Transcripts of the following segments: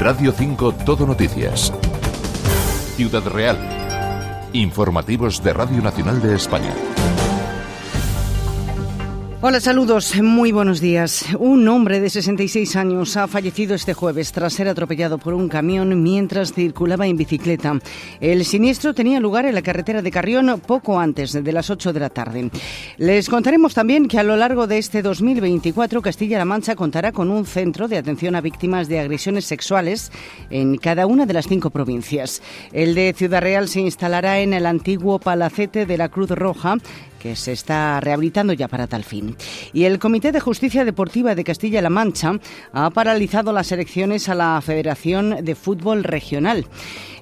Radio 5 Todo Noticias. Ciudad Real. Informativos de Radio Nacional de España. Hola, saludos, muy buenos días. Un hombre de 66 años ha fallecido este jueves tras ser atropellado por un camión mientras circulaba en bicicleta. El siniestro tenía lugar en la carretera de Carrión poco antes de las 8 de la tarde. Les contaremos también que a lo largo de este 2024 Castilla-La Mancha contará con un centro de atención a víctimas de agresiones sexuales en cada una de las cinco provincias. El de Ciudad Real se instalará en el antiguo palacete de la Cruz Roja que se está rehabilitando ya para tal fin. Y el Comité de Justicia Deportiva de Castilla-La Mancha ha paralizado las elecciones a la Federación de Fútbol Regional.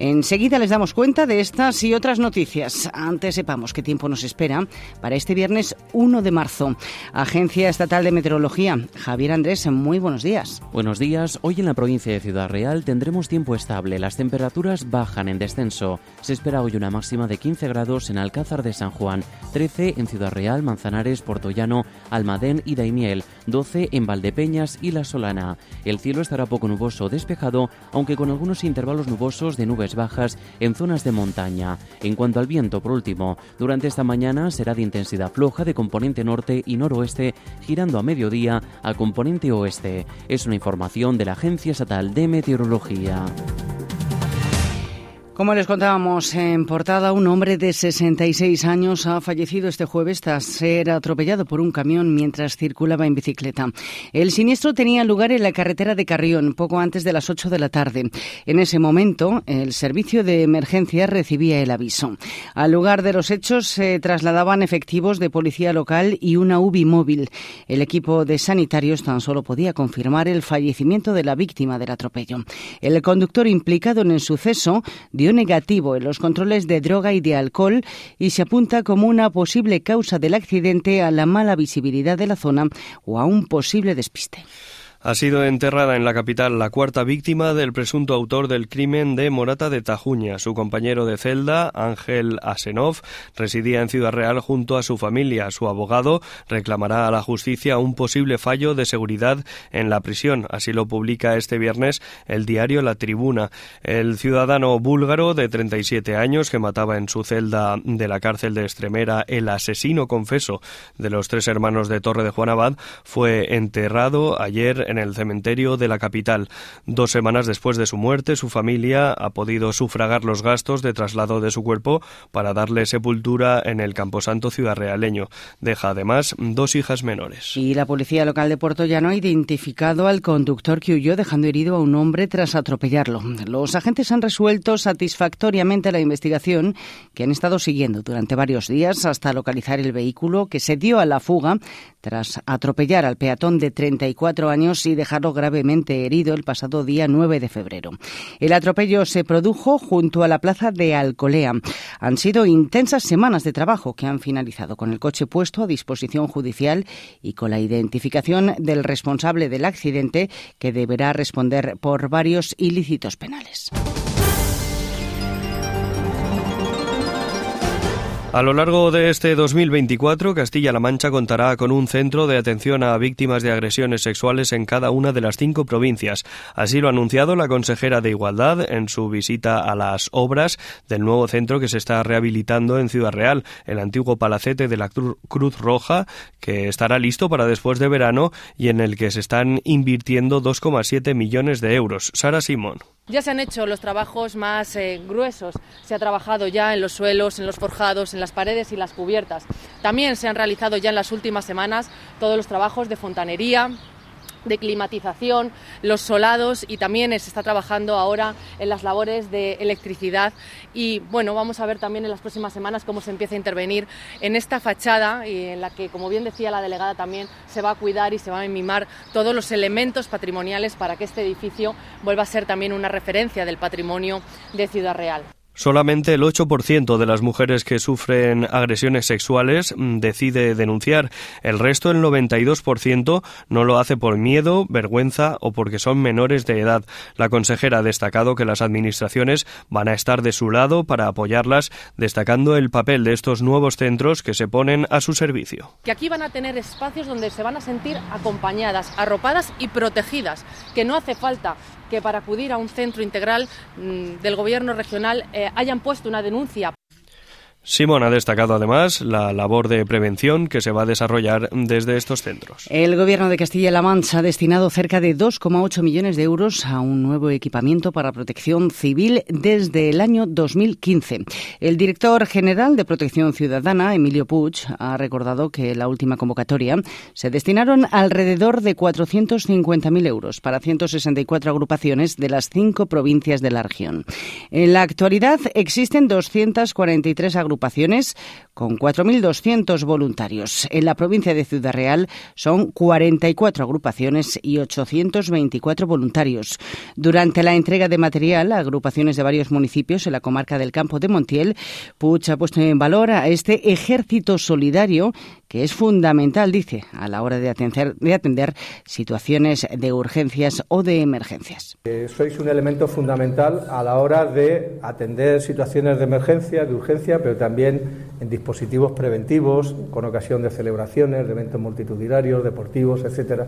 Enseguida les damos cuenta de estas y otras noticias. Antes sepamos qué tiempo nos espera para este viernes 1 de marzo. Agencia Estatal de Meteorología. Javier Andrés, muy buenos días. Buenos días. Hoy en la provincia de Ciudad Real tendremos tiempo estable. Las temperaturas bajan en descenso. Se espera hoy una máxima de 15 grados en Alcázar de San Juan, 13 en Ciudad Real, Manzanares, Portollano, Almadén y Daimiel, 12 en Valdepeñas y La Solana. El cielo estará poco nuboso despejado, aunque con algunos intervalos nubosos de nubes bajas en zonas de montaña. En cuanto al viento, por último, durante esta mañana será de intensidad floja de componente norte y noroeste, girando a mediodía a componente oeste. Es una información de la Agencia Estatal de Meteorología. Como les contábamos en portada, un hombre de 66 años ha fallecido este jueves tras ser atropellado por un camión mientras circulaba en bicicleta. El siniestro tenía lugar en la carretera de Carrión, poco antes de las 8 de la tarde. En ese momento, el servicio de emergencia recibía el aviso. Al lugar de los hechos se trasladaban efectivos de policía local y una UBI móvil. El equipo de sanitarios tan solo podía confirmar el fallecimiento de la víctima del atropello. El conductor implicado en el suceso dio negativo en los controles de droga y de alcohol y se apunta como una posible causa del accidente a la mala visibilidad de la zona o a un posible despiste. Ha sido enterrada en la capital la cuarta víctima del presunto autor del crimen de Morata de Tajuña. Su compañero de celda, Ángel Asenov, residía en Ciudad Real junto a su familia. Su abogado reclamará a la justicia un posible fallo de seguridad en la prisión. Así lo publica este viernes el diario La Tribuna. El ciudadano búlgaro de 37 años que mataba en su celda de la cárcel de Estremera el asesino confeso de los tres hermanos de Torre de Juan Abad fue enterrado ayer en el cementerio de la capital. Dos semanas después de su muerte, su familia ha podido sufragar los gastos de traslado de su cuerpo para darle sepultura en el Camposanto ciudad realeño. Deja además dos hijas menores. Y la policía local de Puerto Llano ha identificado al conductor que huyó dejando herido a un hombre tras atropellarlo. Los agentes han resuelto satisfactoriamente la investigación que han estado siguiendo durante varios días hasta localizar el vehículo que se dio a la fuga tras atropellar al peatón de 34 años y dejarlo gravemente herido el pasado día 9 de febrero. El atropello se produjo junto a la plaza de Alcolea. Han sido intensas semanas de trabajo que han finalizado con el coche puesto a disposición judicial y con la identificación del responsable del accidente que deberá responder por varios ilícitos penales. A lo largo de este 2024, Castilla-La Mancha contará con un centro de atención a víctimas de agresiones sexuales en cada una de las cinco provincias. Así lo ha anunciado la consejera de Igualdad en su visita a las obras del nuevo centro que se está rehabilitando en Ciudad Real, el antiguo palacete de la Cruz Roja, que estará listo para después de verano y en el que se están invirtiendo 2,7 millones de euros. Sara Simón. Ya se han hecho los trabajos más eh, gruesos, se ha trabajado ya en los suelos, en los forjados, en las paredes y las cubiertas. También se han realizado ya en las últimas semanas todos los trabajos de fontanería, de climatización, los solados y también se está trabajando ahora en las labores de electricidad y bueno, vamos a ver también en las próximas semanas cómo se empieza a intervenir en esta fachada y en la que, como bien decía la delegada, también se va a cuidar y se van a mimar todos los elementos patrimoniales para que este edificio vuelva a ser también una referencia del patrimonio de Ciudad Real. Solamente el 8% de las mujeres que sufren agresiones sexuales mm, decide denunciar. El resto, el 92%, no lo hace por miedo, vergüenza o porque son menores de edad. La consejera ha destacado que las administraciones van a estar de su lado para apoyarlas, destacando el papel de estos nuevos centros que se ponen a su servicio. Que aquí van a tener espacios donde se van a sentir acompañadas, arropadas y protegidas, que no hace falta que para acudir a un centro integral mm, del Gobierno regional eh, hayan puesto una denuncia. Simón ha destacado además la labor de prevención que se va a desarrollar desde estos centros. El Gobierno de Castilla-La Mancha ha destinado cerca de 2,8 millones de euros a un nuevo equipamiento para protección civil desde el año 2015. El director general de Protección Ciudadana, Emilio Puig, ha recordado que en la última convocatoria se destinaron alrededor de 450.000 euros para 164 agrupaciones de las cinco provincias de la región. En la actualidad existen 243 agrupaciones agrupaciones con 4.200 voluntarios. En la provincia de Ciudad Real son 44 agrupaciones y 824 voluntarios. Durante la entrega de material a agrupaciones de varios municipios en la comarca del Campo de Montiel, Puch ha puesto en valor a este ejército solidario que es fundamental, dice, a la hora de atender, de atender situaciones de urgencias o de emergencias. Eh, sois un elemento fundamental a la hora de atender situaciones de emergencia, de urgencia, pero también en dispositivos preventivos, con ocasión de celebraciones, de eventos multitudinarios, deportivos, etcétera.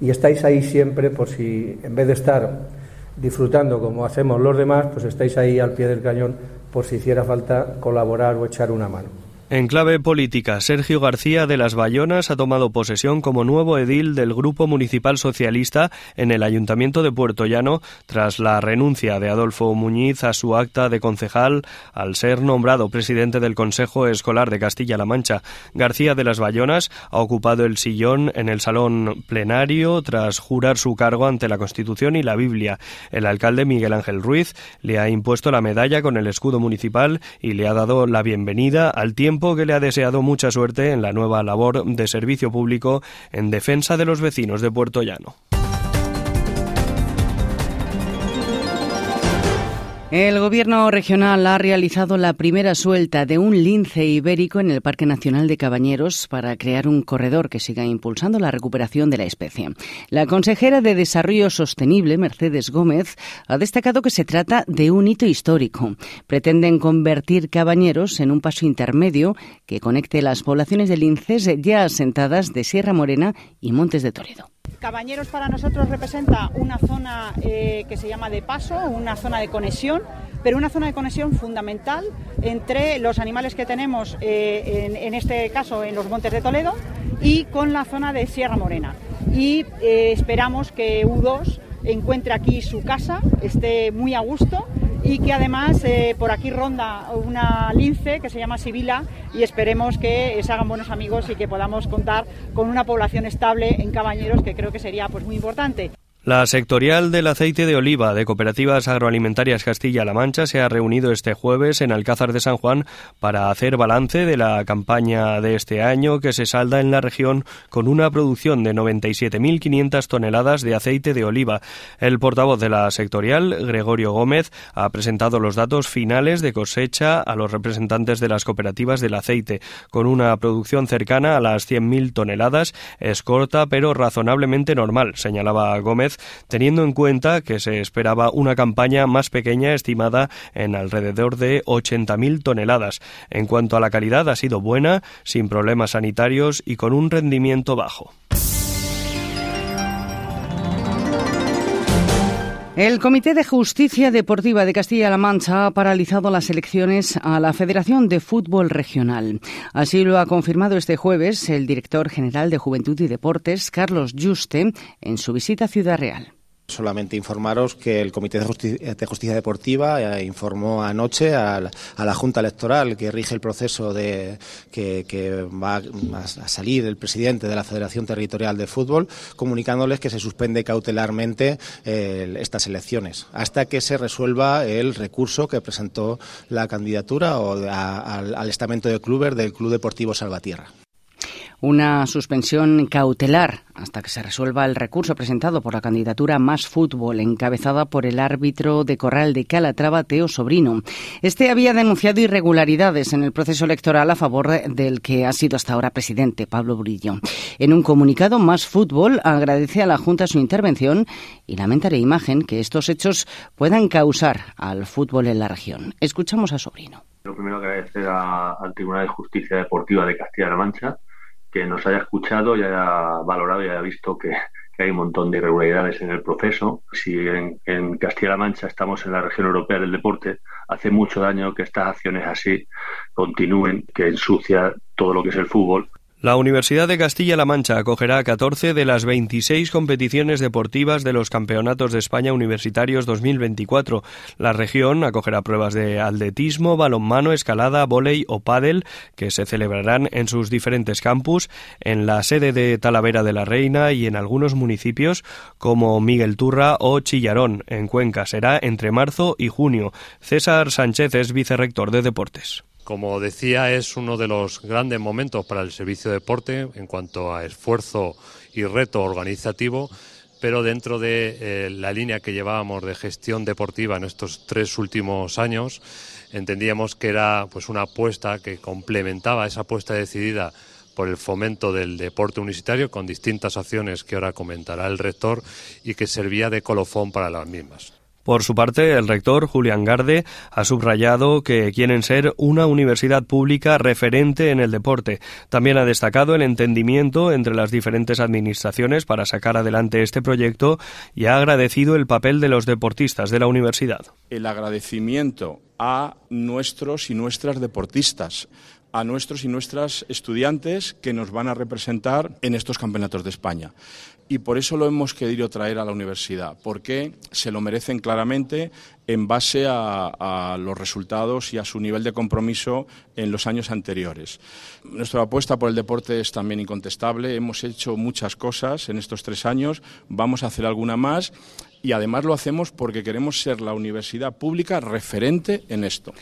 Y estáis ahí siempre por si, en vez de estar disfrutando como hacemos los demás, pues estáis ahí al pie del cañón por si hiciera falta colaborar o echar una mano. En clave política, Sergio García de las Bayonas ha tomado posesión como nuevo edil del Grupo Municipal Socialista en el Ayuntamiento de Puerto Llano tras la renuncia de Adolfo Muñiz a su acta de concejal al ser nombrado presidente del Consejo Escolar de Castilla-La Mancha. García de las Bayonas ha ocupado el sillón en el salón plenario tras jurar su cargo ante la Constitución y la Biblia. El alcalde Miguel Ángel Ruiz le ha impuesto la medalla con el escudo municipal y le ha dado la bienvenida al tiempo que le ha deseado mucha suerte en la nueva labor de servicio público en defensa de los vecinos de Puerto Llano. El gobierno regional ha realizado la primera suelta de un lince ibérico en el Parque Nacional de Cabañeros para crear un corredor que siga impulsando la recuperación de la especie. La consejera de Desarrollo Sostenible, Mercedes Gómez, ha destacado que se trata de un hito histórico. Pretenden convertir Cabañeros en un paso intermedio que conecte las poblaciones de linces ya asentadas de Sierra Morena y Montes de Toledo. Cabañeros para nosotros representa una zona eh, que se llama de paso, una zona de conexión, pero una zona de conexión fundamental entre los animales que tenemos, eh, en, este caso en los Montes de Toledo, y con la zona de Sierra Morena. Y eh, esperamos que U2 encuentre aquí su casa, esté muy a gusto y que además eh, por aquí ronda una lince que se llama Sibila y esperemos que se hagan buenos amigos y que podamos contar con una población estable en Cabañeros que creo que sería pues muy importante. La sectorial del aceite de oliva de Cooperativas Agroalimentarias Castilla-La Mancha se ha reunido este jueves en Alcázar de San Juan para hacer balance de la campaña de este año que se salda en la región con una producción de 97.500 toneladas de aceite de oliva. El portavoz de la sectorial, Gregorio Gómez, ha presentado los datos finales de cosecha a los representantes de las cooperativas del aceite, con una producción cercana a las 100.000 toneladas. Es corta pero razonablemente normal, señalaba Gómez teniendo en cuenta que se esperaba una campaña más pequeña estimada en alrededor de 80.000 toneladas. En cuanto a la calidad, ha sido buena, sin problemas sanitarios y con un rendimiento bajo. El Comité de Justicia Deportiva de Castilla-La Mancha ha paralizado las elecciones a la Federación de Fútbol Regional. Así lo ha confirmado este jueves el director general de Juventud y Deportes, Carlos Juste, en su visita a Ciudad Real. Solamente informaros que el Comité de Justicia, Deportiva eh, informó anoche a la, Junta Electoral que rige el proceso de que, va a, salir el presidente de la Federación Territorial de Fútbol, comunicándoles que se suspende cautelarmente estas elecciones hasta que se resuelva el recurso que presentó la candidatura o al, al estamento de clubes del Club Deportivo Salvatierra una suspensión cautelar hasta que se resuelva el recurso presentado por la candidatura Más Fútbol, encabezada por el árbitro de Corral de Calatrava, Teo Sobrino. Este había denunciado irregularidades en el proceso electoral a favor del que ha sido hasta ahora presidente, Pablo Brillo. En un comunicado, Más Fútbol agradece a la Junta su intervención y lamenta la imagen que estos hechos puedan causar al fútbol en la región. Escuchamos a Sobrino. Lo primero agradecer al Tribunal de Justicia Deportiva de Castilla-La Mancha que nos haya escuchado y haya valorado y haya visto que, hay un montón de irregularidades en el proceso. Si en, en Castilla-La Mancha estamos en la región europea del deporte, hace mucho daño que estas acciones así continúen, que ensucia todo lo que es el fútbol la Universidad de Castilla-La Mancha acogerá 14 de las 26 competiciones deportivas de los Campeonatos de España Universitarios 2024. La región acogerá pruebas de atletismo, balonmano, escalada, vóley o pádel que se celebrarán en sus diferentes campus, en la sede de Talavera de la Reina y en algunos municipios como Miguel Turra o Chillarón, en Cuenca. Será entre marzo y junio. César Sánchez es vicerrector de Deportes. Como decía, es uno de los grandes momentos para el servicio de deporte en cuanto a esfuerzo y reto organizativo, pero dentro de eh, la línea que llevábamos de gestión deportiva en estos tres últimos años, entendíamos que era pues una apuesta que complementaba esa apuesta decidida por el fomento del deporte universitario con distintas acciones que ahora comentará el rector y que servía de colofón para las mismas. Por su parte, el rector Julián Garde ha subrayado que quieren ser una universidad pública referente en el deporte. También ha destacado el entendimiento entre las diferentes administraciones para sacar adelante este proyecto y ha agradecido el papel de los deportistas de la universidad. El agradecimiento a nuestros y nuestras deportistas a nuestros y nuestras estudiantes que nos van a representar en estos campeonatos de España y por eso lo hemos querido traer a la universidad, porque se lo merecen claramente en base a, los resultados y a su nivel de compromiso en los años anteriores. Nuestra apuesta por el deporte es también incontestable. Hemos hecho muchas cosas en estos tres años, vamos a hacer alguna más y además lo hacemos porque queremos ser la universidad pública referente en esto.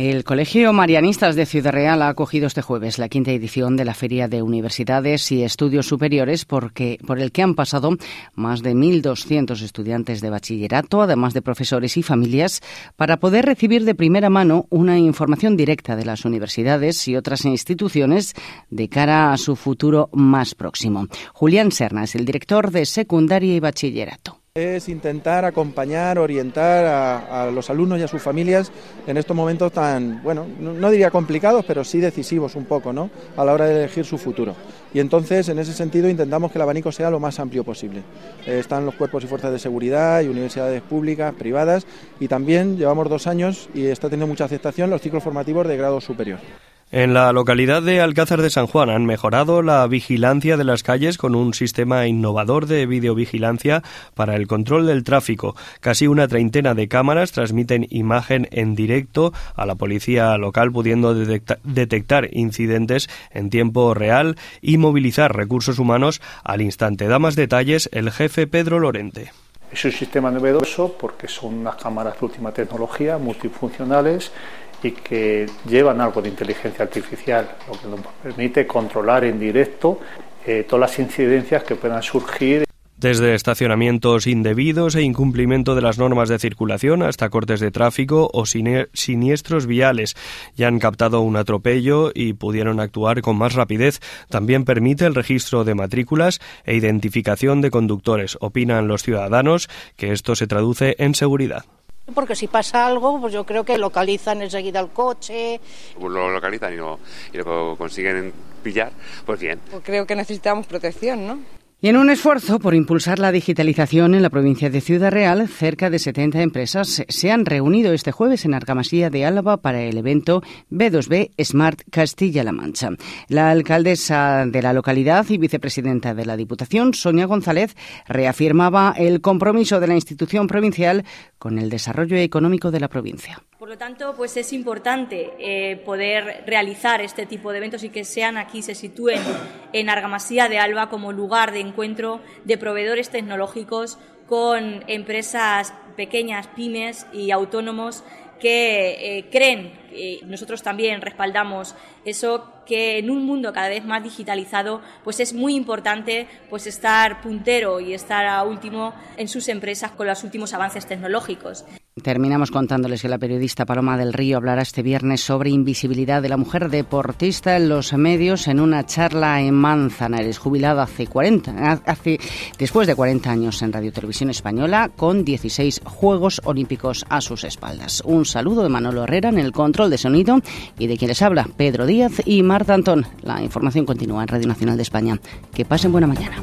El Colegio Marianistas de Ciudad Real ha acogido este jueves la quinta edición de la Feria de Universidades y Estudios Superiores por el que han pasado más de 1.200 estudiantes de bachillerato, además de profesores y familias, para poder recibir de primera mano una información directa de las universidades y otras instituciones de cara a su futuro más próximo. Julián Serna es el director de Secundaria y Bachillerato es intentar acompañar, orientar a, los alumnos y a sus familias en estos momentos tan, bueno, no, diría complicados, pero sí decisivos un poco, ¿no? A la hora de elegir su futuro. Y entonces, en ese sentido, intentamos que el abanico sea lo más amplio posible. Eh, están los cuerpos y fuerzas de seguridad y universidades públicas, privadas, y también llevamos dos años y está teniendo mucha aceptación los ciclos formativos de grado superior. En la localidad de Alcázar de San Juan han mejorado la vigilancia de las calles con un sistema innovador de videovigilancia para el control del tráfico. Casi una treintena de cámaras transmiten imagen en directo a la policía local pudiendo detectar incidentes en tiempo real y movilizar recursos humanos al instante. Da más detalles el jefe Pedro Lorente. Es un sistema novedoso porque son unas cámaras de última tecnología, multifuncionales y que llevan algo de inteligencia artificial, lo que nos permite controlar en directo eh, todas las incidencias que puedan surgir. Desde estacionamientos indebidos e incumplimiento de las normas de circulación hasta cortes de tráfico o siniestros viales. Ya han captado un atropello y pudieron actuar con más rapidez. También permite el registro de matrículas e identificación de conductores. Opinan los ciudadanos que esto se traduce en seguridad. Porque si pasa algo, pues yo creo que localizan enseguida el coche. Pues lo localizan y lo, y lo consiguen pillar, pues bien. Pues creo que necesitamos protección, ¿no? Y en un esfuerzo por impulsar la digitalización en la provincia de Ciudad Real, cerca de 70 empresas se han reunido este jueves en Argamasía de Álava para el evento B2B Smart Castilla-La Mancha. La alcaldesa de la localidad y vicepresidenta de la Diputación, Sonia González, reafirmaba el compromiso de la institución provincial con el desarrollo económico de la provincia. Por lo tanto, pues es importante eh, poder realizar este tipo de eventos y que sean aquí, se sitúen en Argamasía de Alba como lugar de encuentro de proveedores tecnológicos con empresas pequeñas, pymes y autónomos que eh, creen, y nosotros también respaldamos eso, que en un mundo cada vez más digitalizado, pues es muy importante pues estar puntero y estar a último en sus empresas con los últimos avances tecnológicos. Terminamos contándoles que la periodista Paloma del Río hablará este viernes sobre invisibilidad de la mujer deportista en los medios en una charla en Manzanares, jubilada hace 40, hace, después de 40 años en Radio Televisión Española, con 16 Juegos Olímpicos a sus espaldas. Un saludo de Manolo Herrera en el control de sonido y de quien les habla, Pedro Díaz y Marta Antón. La información continúa en Radio Nacional de España. Que pasen buena mañana.